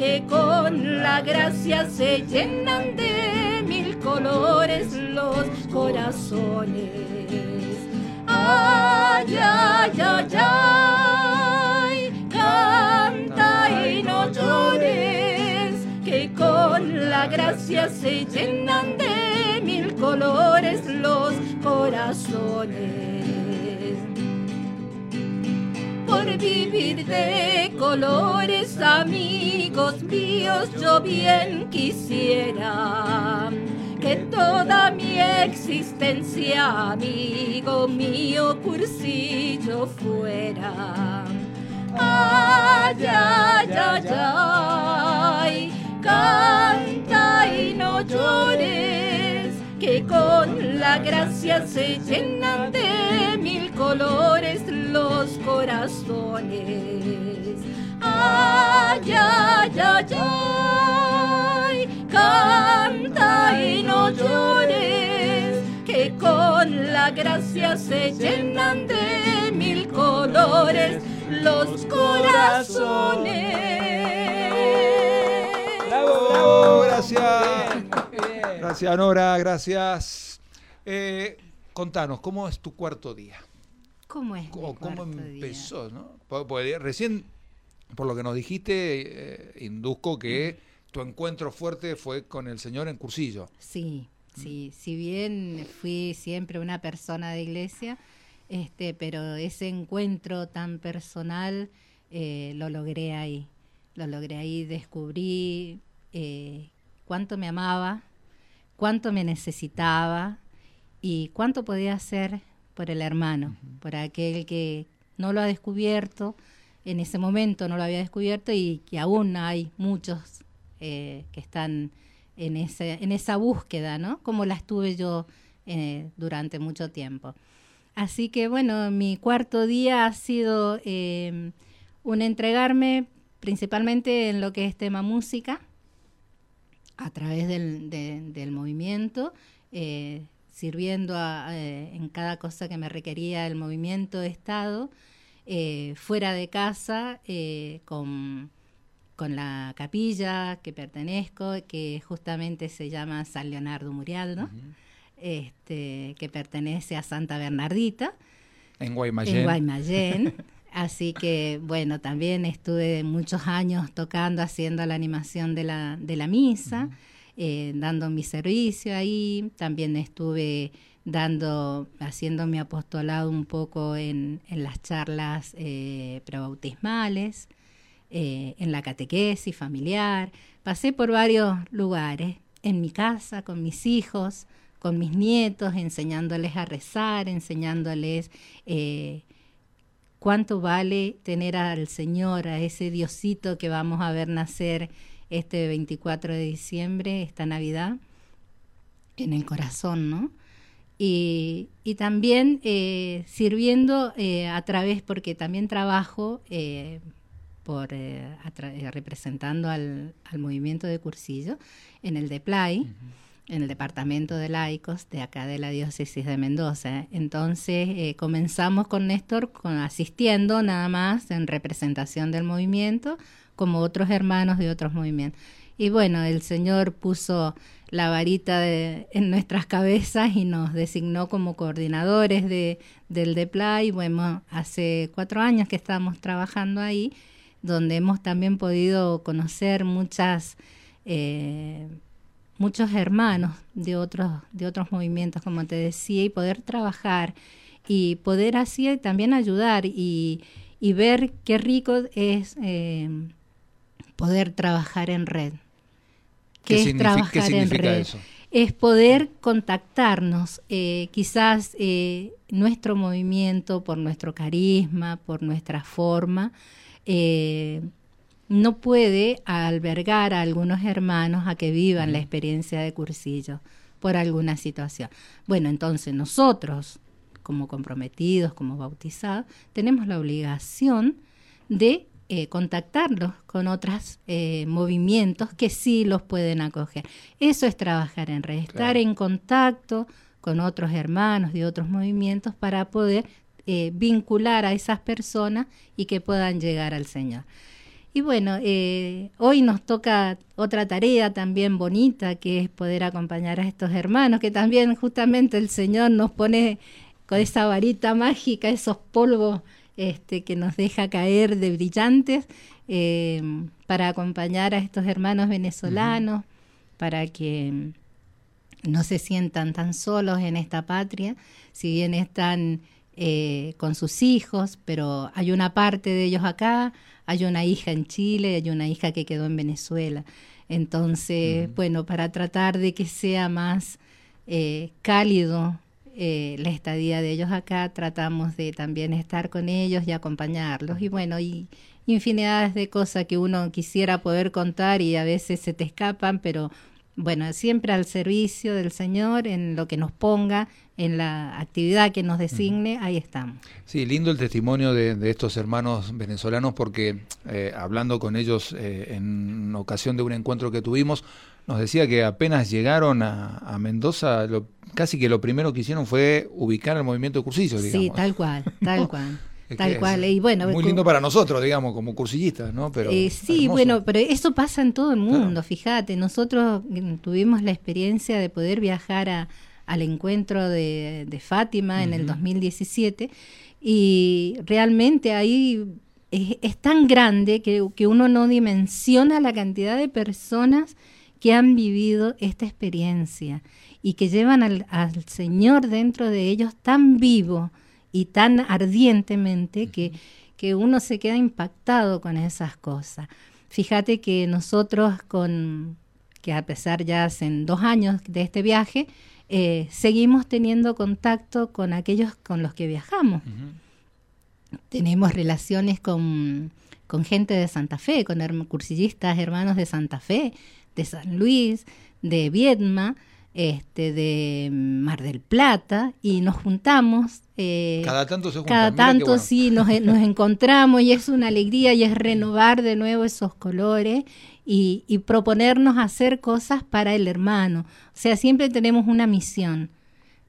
que con la gracia se llenan de mil colores los corazones. Ay, ay, ay, ay, canta y no llores, que con la gracia se llenan de mil colores los corazones. Por vivir de colores, amigos míos, yo bien quisiera que toda mi existencia, amigo mío, cursillo fuera. Ay, ay, ay, ay, canta y no llores, que con la gracia se llenan de corazones. Ay, ay, ay, ay, canta y no llores, que con la gracia se llenan de mil colores los corazones. ¡Bravo, bravo! Gracias. Gracias, Nora, gracias. Eh, contanos, ¿cómo es tu cuarto día? ¿Cómo es? ¿Cómo, cómo empezó? ¿no? Porque recién, por lo que nos dijiste, eh, induzco que tu encuentro fuerte fue con el Señor en cursillo. Sí, sí. Si bien fui siempre una persona de iglesia, este, pero ese encuentro tan personal eh, lo logré ahí. Lo logré ahí, descubrí eh, cuánto me amaba, cuánto me necesitaba y cuánto podía hacer por el hermano, por aquel que no lo ha descubierto, en ese momento no lo había descubierto y que aún hay muchos eh, que están en, ese, en esa búsqueda, ¿no? Como la estuve yo eh, durante mucho tiempo. Así que bueno, mi cuarto día ha sido eh, un entregarme principalmente en lo que es tema música, a través del, del movimiento, sirviendo en cada cosa que me requería el movimiento de Estado, fuera de casa, con con la capilla que pertenezco, que justamente se llama San Leonardo Murialdo, este, que pertenece a Santa Bernardita. En Guaymallén. En Guaymallén. Así que, bueno, también estuve muchos años tocando, haciendo la animación de la, de la misa, eh, dando mi servicio ahí. También estuve dando, haciendo mi apostolado un poco en, las charlas eh, prebautismales. Eh, en la catequesis familiar, pasé por varios lugares, en mi casa, con mis hijos, con mis nietos, enseñándoles a rezar, enseñándoles eh, cuánto vale tener al Señor, a ese Diosito que vamos a ver nacer este 24 de diciembre, esta Navidad, en el corazón, ¿no? Y, también eh, sirviendo a través, porque también trabajo por eh, eh, representando al, movimiento de Cursillo en el DEPLAI, en el departamento de laicos de acá de la diócesis de Mendoza. Entonces eh, comenzamos con Néstor con, asistiendo nada más en representación del movimiento, como otros hermanos de otros movimientos. Y bueno, el Señor puso la varita en nuestras cabezas y nos designó como coordinadores de, del DEPLAI. Bueno, hace cuatro años que estamos trabajando ahí donde hemos también podido conocer muchas, eh, muchos hermanos de otros, de otros movimientos, como te decía, y poder trabajar y poder así también ayudar y, ver qué rico es eh, poder trabajar en red. ¿Qué, es trabajar en red? Eso? Es poder contactarnos, eh, quizás nuestro movimiento, por nuestro carisma, por nuestra forma, eh, no puede albergar a algunos hermanos a que vivan la experiencia de cursillo por alguna situación. Bueno, entonces nosotros, como comprometidos, como bautizados, tenemos la obligación de eh, contactarlos con otros eh, movimientos que sí los pueden acoger. Eso es trabajar en red, estar en contacto con otros hermanos de otros movimientos para poder eh, vincular a esas personas y que puedan llegar al Señor. Y bueno, hoy nos toca otra tarea también bonita, que es poder acompañar a estos hermanos, que también justamente el Señor nos pone con esa varita mágica, esos polvos este, que nos deja caer de brillantes eh, para acompañar a estos hermanos venezolanos, para que no se sientan tan solos en esta patria, si bien están eh, con sus hijos, pero hay una parte de ellos acá, hay una hija en Chile, hay una hija que quedó en Venezuela. Entonces, bueno, para tratar de que sea más eh, cálido eh, la estadía de ellos acá, tratamos de también estar con ellos y acompañarlos. Y bueno, y infinidades de cosas que uno quisiera poder contar y a veces se te escapan, pero bueno, siempre al servicio del Señor, en lo que nos ponga, en la actividad que nos designe, ahí estamos. Sí, lindo el testimonio de, estos hermanos venezolanos porque eh, hablando con ellos eh, en ocasión de un encuentro que tuvimos, nos decía que apenas llegaron a, Mendoza, lo, casi que lo primero que hicieron fue ubicar el movimiento de cursillos, digamos. Sí, tal cual, tal cual. Tal cual. Y bueno, muy lindo para nosotros, digamos, como cursillistas, ¿no? Pero eh, sí, bueno, pero eso pasa en todo el mundo, fíjate. Nosotros mm, tuvimos la experiencia de poder viajar a, al encuentro de, Fátima en el 2017 y realmente ahí es, tan grande que, que, uno no dimensiona la cantidad de personas que han vivido esta experiencia y que llevan al, Señor dentro de ellos tan vivo y tan ardientemente que, que uno se queda impactado con esas cosas. Fíjate que nosotros con, que a pesar ya hacen dos años de este viaje, eh, seguimos teniendo contacto con aquellos con los que viajamos. Tenemos relaciones con, con, gente de Santa Fe, con cursillistas hermanos de Santa Fe, de San Luis, de Viedma, este, de Mar del Plata, y nos juntamos. Eh, cada tanto se juntan. Cada tanto sí, nos, nos encontramos y es una alegría y es renovar de nuevo esos colores y, y proponernos hacer cosas para el hermano. O sea, siempre tenemos una misión,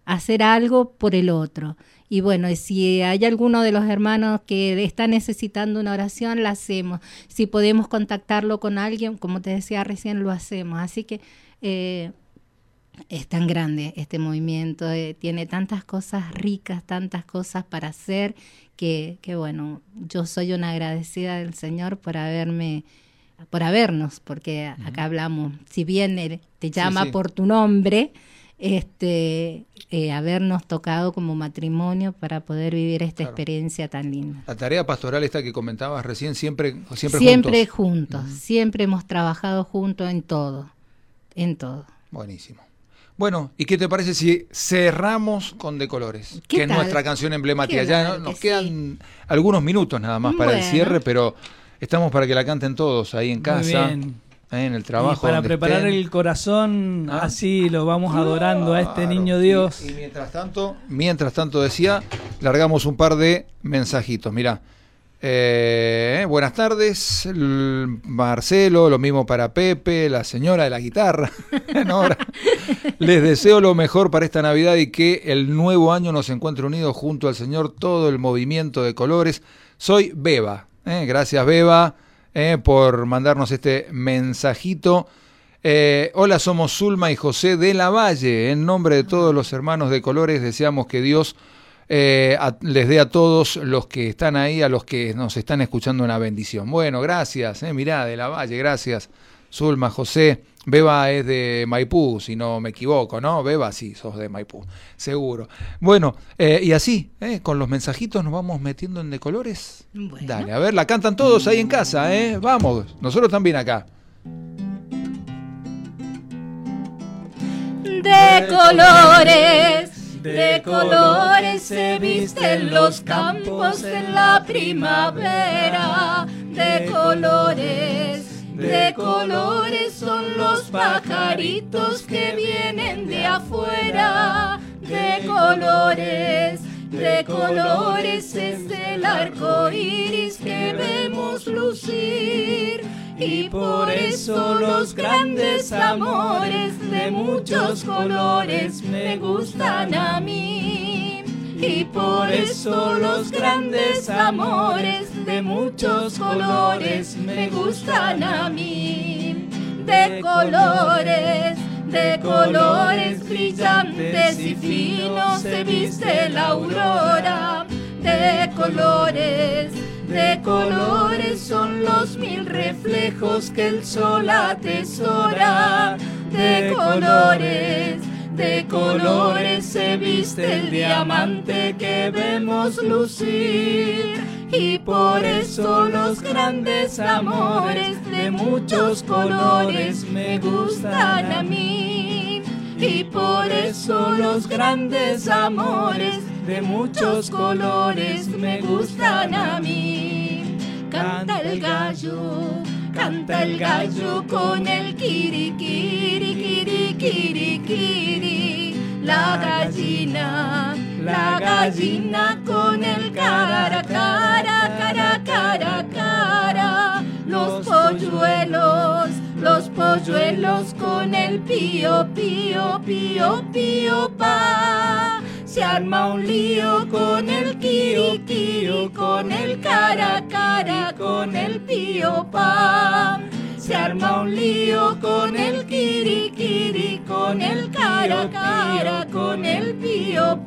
hacer algo por el otro. Y bueno, si hay alguno de los hermanos que está necesitando una oración, la hacemos. Si podemos contactarlo con alguien, como te decía recién, lo hacemos. Así que eh, es tan grande este movimiento, eh, tiene tantas cosas ricas, tantas cosas para hacer, que, que bueno, yo soy una agradecida del Señor por haberme por habernos, porque acá hablamos, si bien él te llama por tu nombre, este, eh, habernos tocado como matrimonio para poder vivir esta experiencia tan linda. La tarea pastoral esta que comentabas recién, siempre, siempre, siempre juntos. siempre hemos trabajado juntos en todo, en todo. Buenísimo. Bueno, ¿y qué te parece si cerramos con De Colores? Que es nuestra canción emblemática. Ya nos quedan algunos minutos nada más para el cierre, pero estamos para que la canten todos ahí en casa. ¿eh? en el trabajo. para preparar el corazón, ah. así lo vamos adorando a este niño Dios. Y, mientras tanto, mientras tanto decía, largamos un par de mensajitos. Mira, eh, buenas tardes, Marcelo, lo mismo para Pepe, la señora de la guitarra. Les deseo lo mejor para esta Navidad y que el nuevo año nos encuentre unidos junto al Señor todo el movimiento de colores. Soy Beba. ¿eh? gracias, Beba. Eh, por mandarnos este mensajito. Eh, hola, somos Zulma y José de la Valle. En nombre de todos los hermanos de colores, deseamos que Dios eh, les dé a todos los que están ahí, a los que nos están escuchando, una bendición. Bueno, gracias. mirá, de la Valle, gracias. Zulma, José. Beba es de Maipú, si no me equivoco, ¿no? Beba, sí, sos de Maipú, seguro. Bueno, eh, y así, eh, con los mensajitos nos vamos metiendo en de colores. Dale, a ver, la cantan todos ahí en casa, ¿eh? Vamos, nosotros también acá. De colores, de colores se visten los campos en la primavera, de colores de colores son los pajaritos que vienen de afuera, de colores. de colores es el arco iris que vemos lucir. Y por eso los grandes amores de muchos colores me gustan a mí. Y por eso los grandes amores de muchos colores me gustan a mí. De colores de colores brillantes y finos se viste la aurora, de colores, de colores son los mil reflejos que el sol atesora, de colores. De colores se viste el diamante que vemos lucir y por eso los grandes amores de muchos colores me gustan a mí. Y por eso los grandes amores de muchos colores me gustan a mí. Canta el gallo, canta el gallo con el kiri kiri kiri kiri kiri. La gallina la gallina con el cara, cara, cara, cara, cara. Los polluelos, los polluelos con el pío, pío, pío, pío, pa. Se arma un lío con el kiri, con el cara, cara, con el pío, pa. Se arma un lío con el kiri con el cara cara, con el pío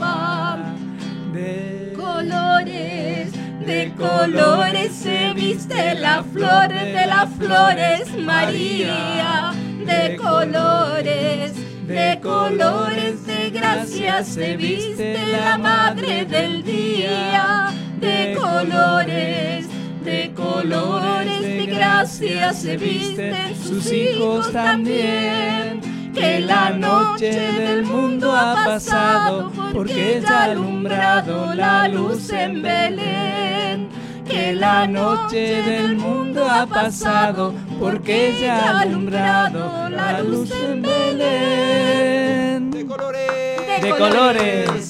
De colores, de colores se viste la flor de las flores María. De colores, de colores de gracia se viste la madre del día. De colores de colores de gracia se visten sus hijos también. Que la noche del mundo ha pasado porque ya ha alumbrado la luz en Belén. Que la noche del mundo ha pasado porque ya ha alumbrado la luz en Belén. De colores. De, colores.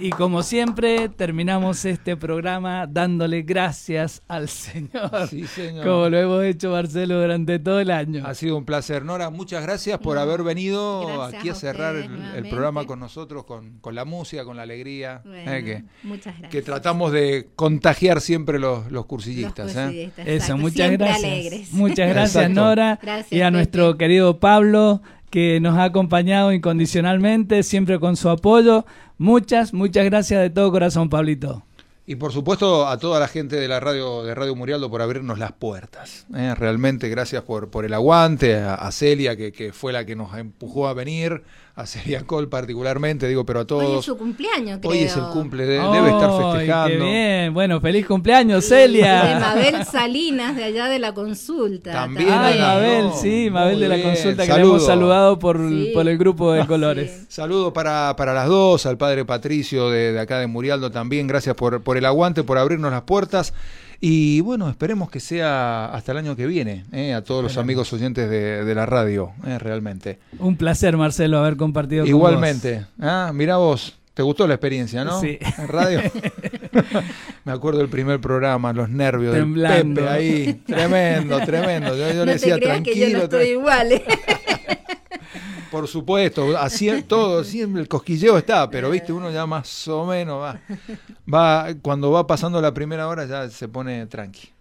Y como siempre, terminamos este programa dándole gracias al Señor. Sí, señor. Como lo hemos hecho, Marcelo, durante todo el año. Ha sido un placer. Nora, muchas gracias por haber venido aquí a, cerrar el, programa con nosotros, con, la música, con la alegría. Eh, que, muchas gracias. Que tratamos de contagiar siempre los, los cursillistas. ¿eh? Eso, muchas gracias. Muchas gracias, Nora. y a nuestro querido Pablo que nos ha acompañado incondicionalmente, siempre con su apoyo. Muchas, muchas gracias de todo corazón, Pablito. Y por supuesto a toda la gente de la radio de Radio Murialdo por abrirnos las puertas. ¿eh? Realmente gracias por, por el aguante, a, Celia que, que, fue la que nos empujó a venir, a Celia Col particularmente, digo, pero a todos. Hoy es su cumpleaños, creo. Hoy es el cumple, debe estar festejando. Qué bien, bueno, feliz cumpleaños, Celia. De Mabel Salinas, de allá de la consulta. También. Ay, Mabel, sí, Mabel de la consulta, que le hemos saludado por, por el grupo de colores. Saludo para, para las dos, al padre Patricio de, de acá de Murialdo también, gracias por, por el aguante, por abrirnos las puertas. Y bueno, esperemos que sea hasta el año que viene, eh, a todos los amigos oyentes de, la radio, eh, realmente. Un placer, Marcelo, haber compartido Igualmente. con vos. Ah, mira vos, te gustó la experiencia, ¿no? Sí. En radio. Me acuerdo del primer programa, los nervios Temblando. del Pepe ahí. Tremendo, tremendo. Yo, le decía, tranquilo. Que yo no estoy igual. ¿eh? Por supuesto, así todo, siempre el cosquilleo está, pero viste, uno ya más o menos va, va, cuando va pasando la primera hora ya se pone tranqui.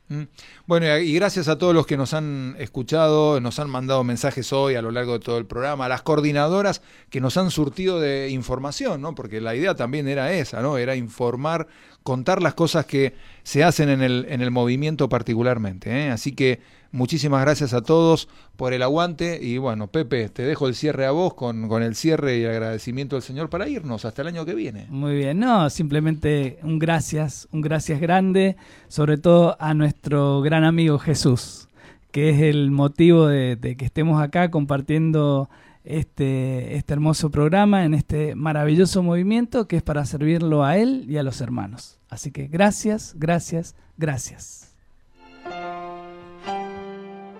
Bueno, y gracias a todos los que nos han escuchado, nos han mandado mensajes hoy a lo largo de todo el programa, a las coordinadoras que nos han surtido de información, ¿no? Porque la idea también era esa, ¿no? Era informar, contar las cosas que se hacen en el, en el movimiento particularmente. ¿eh? Así que muchísimas gracias a todos por el aguante y bueno, Pepe, te dejo el cierre a vos con, con el cierre y agradecimiento al Señor para irnos hasta el año que viene. Muy bien, no, simplemente un gracias, un gracias grande, sobre todo a nuestro gran amigo Jesús, que es el motivo de, de que estemos acá compartiendo este, este hermoso programa, en este maravilloso movimiento que es para servirlo a él y a los hermanos. Así que gracias, gracias, gracias.